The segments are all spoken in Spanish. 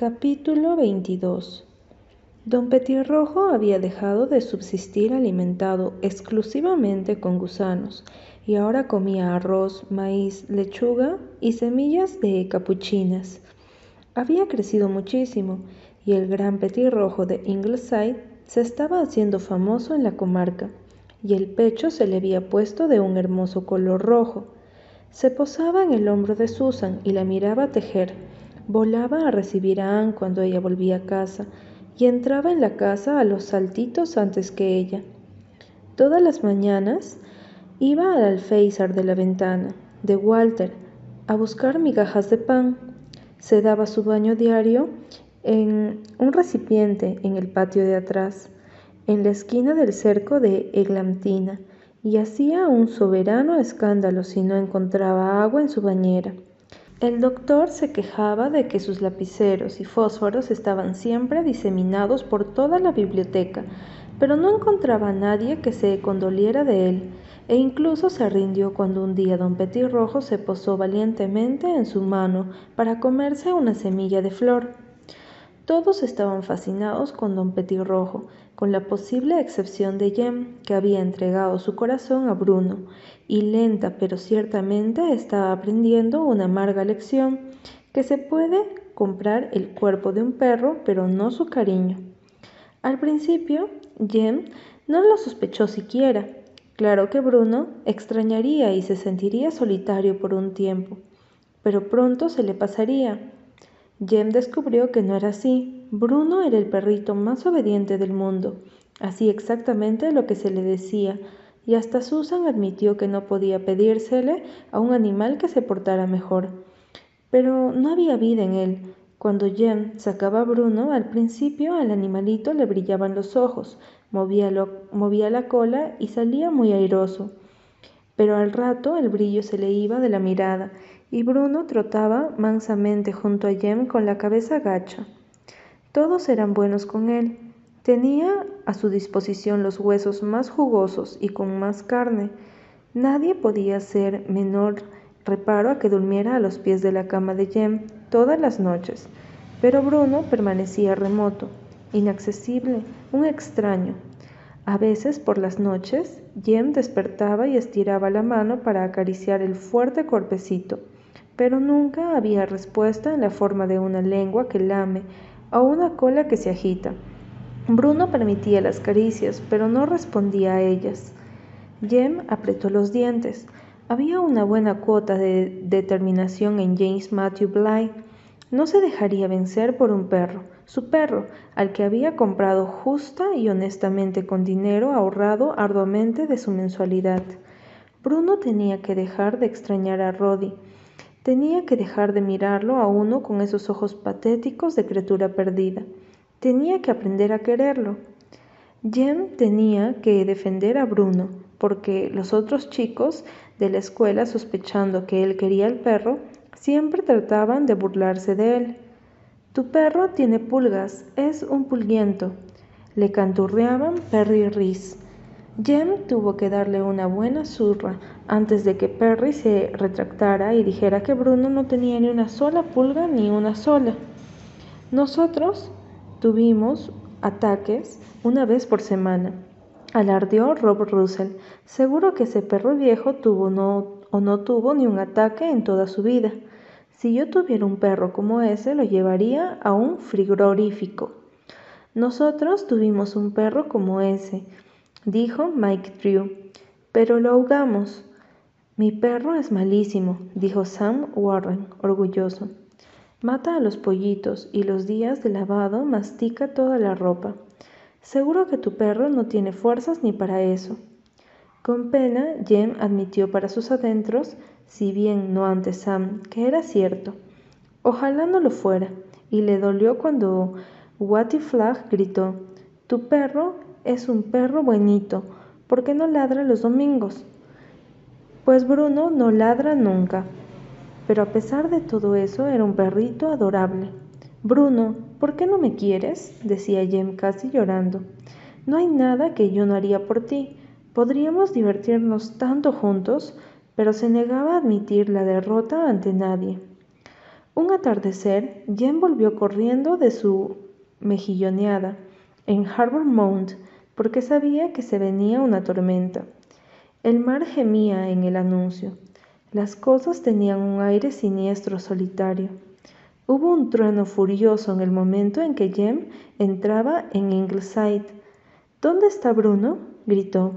Capítulo 22 Don Petirrojo había dejado de subsistir alimentado exclusivamente con gusanos y ahora comía arroz, maíz, lechuga y semillas de capuchinas. Había crecido muchísimo y el gran petirrojo de Ingleside se estaba haciendo famoso en la comarca y el pecho se le había puesto de un hermoso color rojo. Se posaba en el hombro de Susan y la miraba tejer. Volaba a recibir a Anne cuando ella volvía a casa y entraba en la casa a los saltitos antes que ella. Todas las mañanas iba al alféizar de la ventana de Walter a buscar migajas de pan. Se daba su baño diario en un recipiente en el patio de atrás, en la esquina del cerco de Eglantina y hacía un soberano escándalo si no encontraba agua en su bañera. El doctor se quejaba de que sus lapiceros y fósforos estaban siempre diseminados por toda la biblioteca, pero no encontraba a nadie que se condoliera de él, e incluso se rindió cuando un día don Petirrojo se posó valientemente en su mano para comerse una semilla de flor. Todos estaban fascinados con don Petirrojo, con la posible excepción de Jem, que había entregado su corazón a Bruno, y lenta pero ciertamente estaba aprendiendo una amarga lección, que se puede comprar el cuerpo de un perro, pero no su cariño. Al principio, Jem no lo sospechó siquiera. Claro que Bruno extrañaría y se sentiría solitario por un tiempo, pero pronto se le pasaría. Jem descubrió que no era así. Bruno era el perrito más obediente del mundo, hacía exactamente lo que se le decía, y hasta Susan admitió que no podía pedírsele a un animal que se portara mejor. Pero no había vida en él. Cuando Jem sacaba a Bruno, al principio al animalito le brillaban los ojos, movía, movía la cola y salía muy airoso. Pero al rato el brillo se le iba de la mirada y Bruno trotaba mansamente junto a Jem con la cabeza gacha. Todos eran buenos con él. Tenía a su disposición los huesos más jugosos y con más carne. Nadie podía hacer menor reparo a que durmiera a los pies de la cama de Jem todas las noches, pero Bruno permanecía remoto, inaccesible, un extraño. A veces por las noches, Jem despertaba y estiraba la mano para acariciar el fuerte cuerpecito pero nunca había respuesta en la forma de una lengua que lame o una cola que se agita. Bruno permitía las caricias, pero no respondía a ellas. Jem apretó los dientes. Había una buena cuota de determinación en James Matthew Bly. No se dejaría vencer por un perro, su perro, al que había comprado justa y honestamente con dinero ahorrado arduamente de su mensualidad. Bruno tenía que dejar de extrañar a Roddy Tenía que dejar de mirarlo a uno con esos ojos patéticos de criatura perdida. Tenía que aprender a quererlo. Jem tenía que defender a Bruno, porque los otros chicos de la escuela, sospechando que él quería al perro, siempre trataban de burlarse de él. Tu perro tiene pulgas, es un pulguiento. Le canturreaban Perry Reese. Jem tuvo que darle una buena zurra antes de que Perry se retractara y dijera que Bruno no tenía ni una sola pulga ni una sola. Nosotros tuvimos ataques una vez por semana. Alardeó Rob Russell. Seguro que ese perro viejo tuvo no, o no tuvo ni un ataque en toda su vida. Si yo tuviera un perro como ese, lo llevaría a un frigorífico. Nosotros tuvimos un perro como ese dijo Mike Drew. Pero lo ahogamos. Mi perro es malísimo, dijo Sam Warren, orgulloso. Mata a los pollitos y los días de lavado mastica toda la ropa. Seguro que tu perro no tiene fuerzas ni para eso. Con pena, Jem admitió para sus adentros, si bien no ante Sam, que era cierto. Ojalá no lo fuera, y le dolió cuando Watty Flag gritó: Tu perro es un perro buenito. ¿Por qué no ladra los domingos? Pues Bruno no ladra nunca. Pero a pesar de todo eso, era un perrito adorable. Bruno, ¿por qué no me quieres? decía Jem casi llorando. No hay nada que yo no haría por ti. Podríamos divertirnos tanto juntos, pero se negaba a admitir la derrota ante nadie. Un atardecer, Jem volvió corriendo de su mejilloneada en Harbour Mount porque sabía que se venía una tormenta. El mar gemía en el anuncio. Las cosas tenían un aire siniestro solitario. Hubo un trueno furioso en el momento en que Jem entraba en Ingleside. ¿Dónde está Bruno? gritó.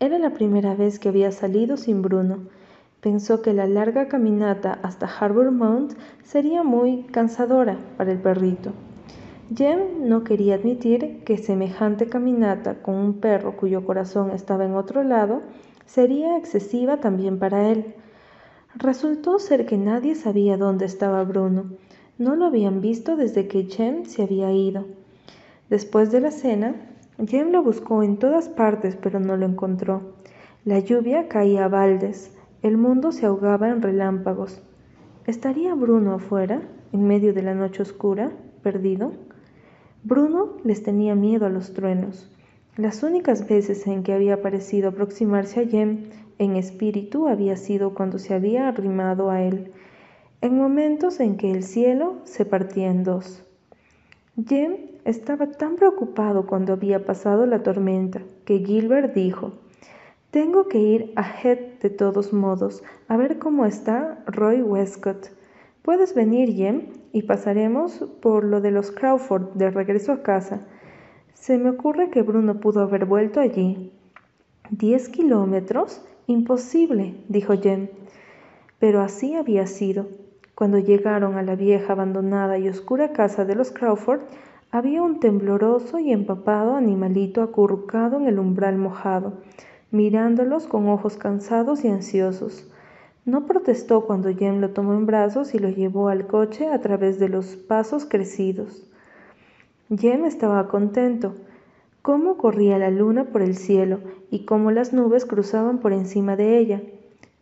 Era la primera vez que había salido sin Bruno. Pensó que la larga caminata hasta Harbour Mount sería muy cansadora para el perrito. Jem no quería admitir que semejante caminata con un perro cuyo corazón estaba en otro lado sería excesiva también para él. Resultó ser que nadie sabía dónde estaba Bruno. No lo habían visto desde que Jem se había ido. Después de la cena, Jem lo buscó en todas partes, pero no lo encontró. La lluvia caía a baldes. El mundo se ahogaba en relámpagos. ¿Estaría Bruno afuera, en medio de la noche oscura, perdido? Bruno les tenía miedo a los truenos. Las únicas veces en que había parecido aproximarse a Jem en espíritu había sido cuando se había arrimado a él, en momentos en que el cielo se partía en dos. Jem estaba tan preocupado cuando había pasado la tormenta que Gilbert dijo, tengo que ir a Head de todos modos a ver cómo está Roy Westcott. ¿Puedes venir, Jem? Y pasaremos por lo de los Crawford de regreso a casa. Se me ocurre que Bruno pudo haber vuelto allí. ¿Diez kilómetros? Imposible, dijo Jem. Pero así había sido. Cuando llegaron a la vieja, abandonada y oscura casa de los Crawford, había un tembloroso y empapado animalito acurrucado en el umbral mojado, mirándolos con ojos cansados y ansiosos. No protestó cuando Jem lo tomó en brazos y lo llevó al coche a través de los pasos crecidos. Jem estaba contento. Cómo corría la luna por el cielo y cómo las nubes cruzaban por encima de ella.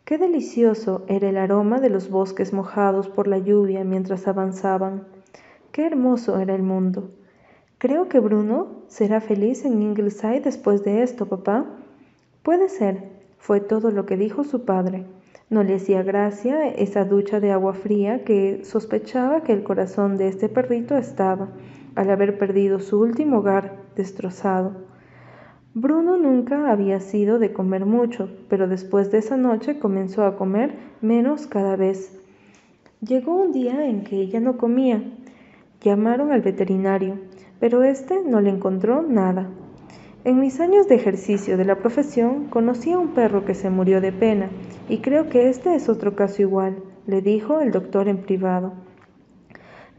Qué delicioso era el aroma de los bosques mojados por la lluvia mientras avanzaban. Qué hermoso era el mundo. Creo que Bruno será feliz en Ingleside después de esto, papá. Puede ser, fue todo lo que dijo su padre. No le hacía gracia esa ducha de agua fría que sospechaba que el corazón de este perrito estaba al haber perdido su último hogar destrozado. Bruno nunca había sido de comer mucho, pero después de esa noche comenzó a comer menos cada vez. Llegó un día en que ella no comía. Llamaron al veterinario, pero éste no le encontró nada. En mis años de ejercicio de la profesión conocí a un perro que se murió de pena, y creo que este es otro caso igual, le dijo el doctor en privado.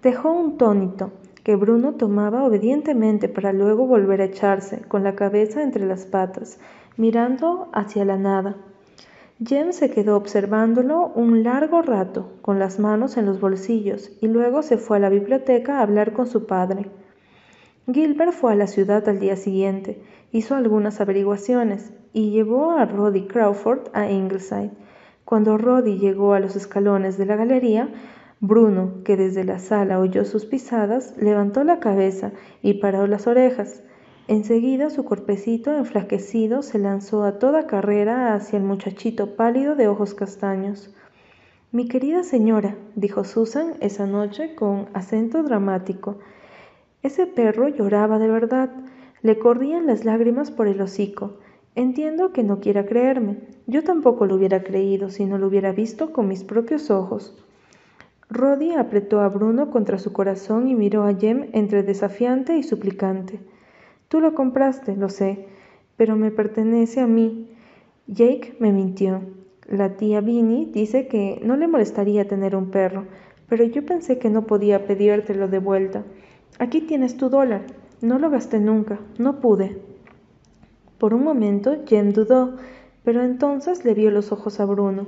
Dejó un tónito, que Bruno tomaba obedientemente para luego volver a echarse, con la cabeza entre las patas, mirando hacia la nada. Jem se quedó observándolo un largo rato, con las manos en los bolsillos, y luego se fue a la biblioteca a hablar con su padre. Gilbert fue a la ciudad al día siguiente, hizo algunas averiguaciones y llevó a Roddy Crawford a Ingleside. Cuando Roddy llegó a los escalones de la galería, Bruno, que desde la sala oyó sus pisadas, levantó la cabeza y paró las orejas. Enseguida su cuerpecito enflaquecido se lanzó a toda carrera hacia el muchachito pálido de ojos castaños. Mi querida señora, dijo Susan esa noche con acento dramático, ese perro lloraba de verdad, le corrían las lágrimas por el hocico. Entiendo que no quiera creerme. Yo tampoco lo hubiera creído si no lo hubiera visto con mis propios ojos. Roddy apretó a Bruno contra su corazón y miró a Jem entre desafiante y suplicante. Tú lo compraste, lo sé, pero me pertenece a mí. Jake me mintió. La tía Vinnie dice que no le molestaría tener un perro, pero yo pensé que no podía pedírtelo de vuelta. Aquí tienes tu dólar. No lo gasté nunca, no pude. Por un momento Jem dudó, pero entonces le vio los ojos a Bruno.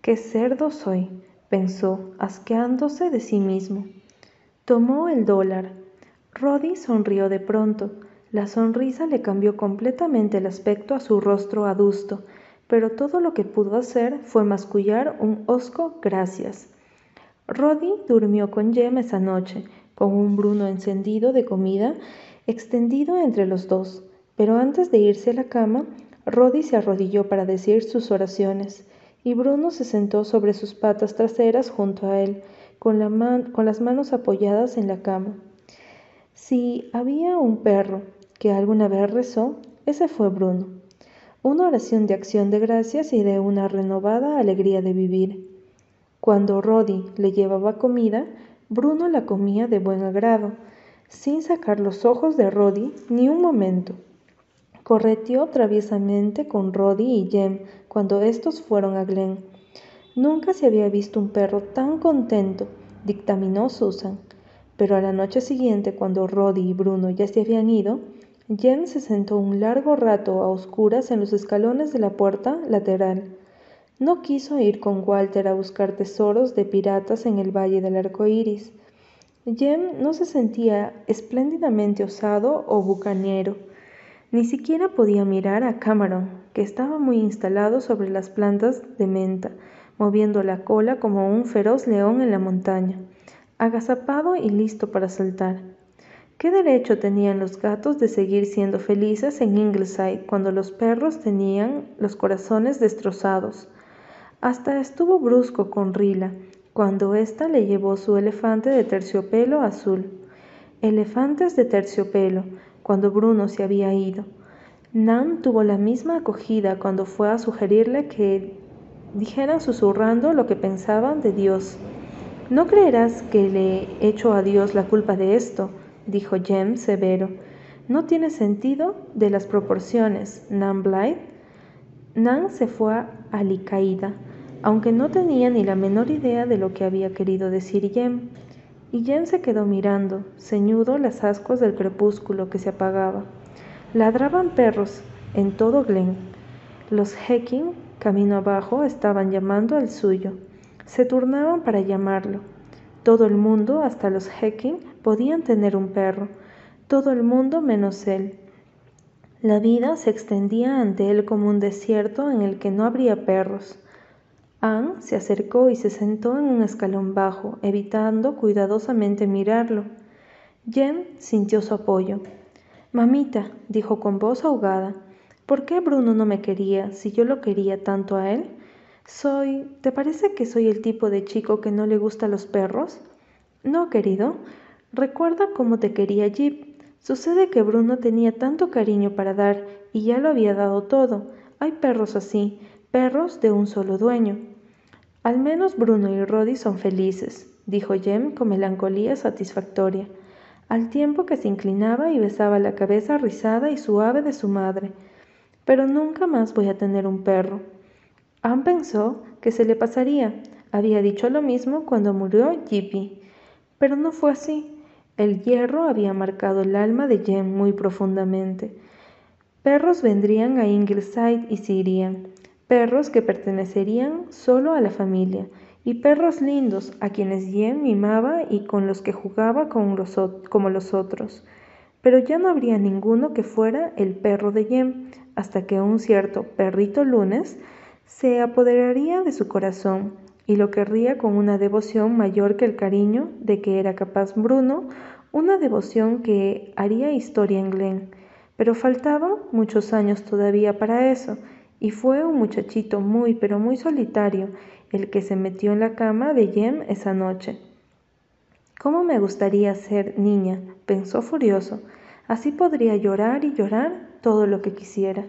Qué cerdo soy pensó, asqueándose de sí mismo. Tomó el dólar. Roddy sonrió de pronto. La sonrisa le cambió completamente el aspecto a su rostro adusto, pero todo lo que pudo hacer fue mascullar un hosco gracias. Roddy durmió con Jem esa noche, con un bruno encendido de comida extendido entre los dos, pero antes de irse a la cama, Roddy se arrodilló para decir sus oraciones y Bruno se sentó sobre sus patas traseras junto a él, con, las manos apoyadas en la cama. Si había un perro que alguna vez rezó, ese fue Bruno. Una oración de acción de gracias y de una renovada alegría de vivir. Cuando Roddy le llevaba comida, Bruno la comía de buen agrado, sin sacar los ojos de Roddy ni un momento. Correteó traviesamente con Roddy y Jem cuando estos fueron a Glen. Nunca se había visto un perro tan contento, dictaminó Susan. Pero a la noche siguiente, cuando Roddy y Bruno ya se habían ido, Jem se sentó un largo rato a oscuras en los escalones de la puerta lateral. No quiso ir con Walter a buscar tesoros de piratas en el Valle del Arco Iris. Jem no se sentía espléndidamente osado o bucanero ni siquiera podía mirar a Cameron, que estaba muy instalado sobre las plantas de menta, moviendo la cola como un feroz león en la montaña, agazapado y listo para saltar. ¿Qué derecho tenían los gatos de seguir siendo felices en Ingleside cuando los perros tenían los corazones destrozados? Hasta estuvo brusco con Rila cuando ésta le llevó su elefante de terciopelo azul. Elefantes de terciopelo, cuando Bruno se había ido. Nan tuvo la misma acogida cuando fue a sugerirle que dijeran susurrando lo que pensaban de Dios. No creerás que le echo a Dios la culpa de esto, dijo Jem severo. No tiene sentido de las proporciones, Nan Blythe. Nan se fue alicaída, aunque no tenía ni la menor idea de lo que había querido decir Jem y Jen se quedó mirando, ceñudo, las ascuas del crepúsculo que se apagaba. Ladraban perros en todo Glen. Los Hecking, camino abajo, estaban llamando al suyo. Se turnaban para llamarlo. Todo el mundo, hasta los Hecking, podían tener un perro. Todo el mundo menos él. La vida se extendía ante él como un desierto en el que no habría perros. Anne se acercó y se sentó en un escalón bajo, evitando cuidadosamente mirarlo. Jem sintió su apoyo. Mamita, dijo con voz ahogada, ¿por qué Bruno no me quería si yo lo quería tanto a él? Soy. ¿Te parece que soy el tipo de chico que no le gusta a los perros? No, querido. Recuerda cómo te quería Jeep. Sucede que Bruno tenía tanto cariño para dar y ya lo había dado todo. Hay perros así, perros de un solo dueño. Al menos Bruno y Roddy son felices, dijo Jem con melancolía satisfactoria, al tiempo que se inclinaba y besaba la cabeza rizada y suave de su madre. Pero nunca más voy a tener un perro. Anne pensó que se le pasaría. Había dicho lo mismo cuando murió Jippy. Pero no fue así. El hierro había marcado el alma de Jem muy profundamente. Perros vendrían a Ingleside y se irían perros que pertenecerían solo a la familia, y perros lindos a quienes Jem mimaba y con los que jugaba como los otros. Pero ya no habría ninguno que fuera el perro de Jem, hasta que un cierto perrito lunes se apoderaría de su corazón y lo querría con una devoción mayor que el cariño de que era capaz Bruno, una devoción que haría historia en Glen. Pero faltaban muchos años todavía para eso, y fue un muchachito muy pero muy solitario el que se metió en la cama de Jem esa noche. ¿Cómo me gustaría ser niña? pensó furioso. Así podría llorar y llorar todo lo que quisiera.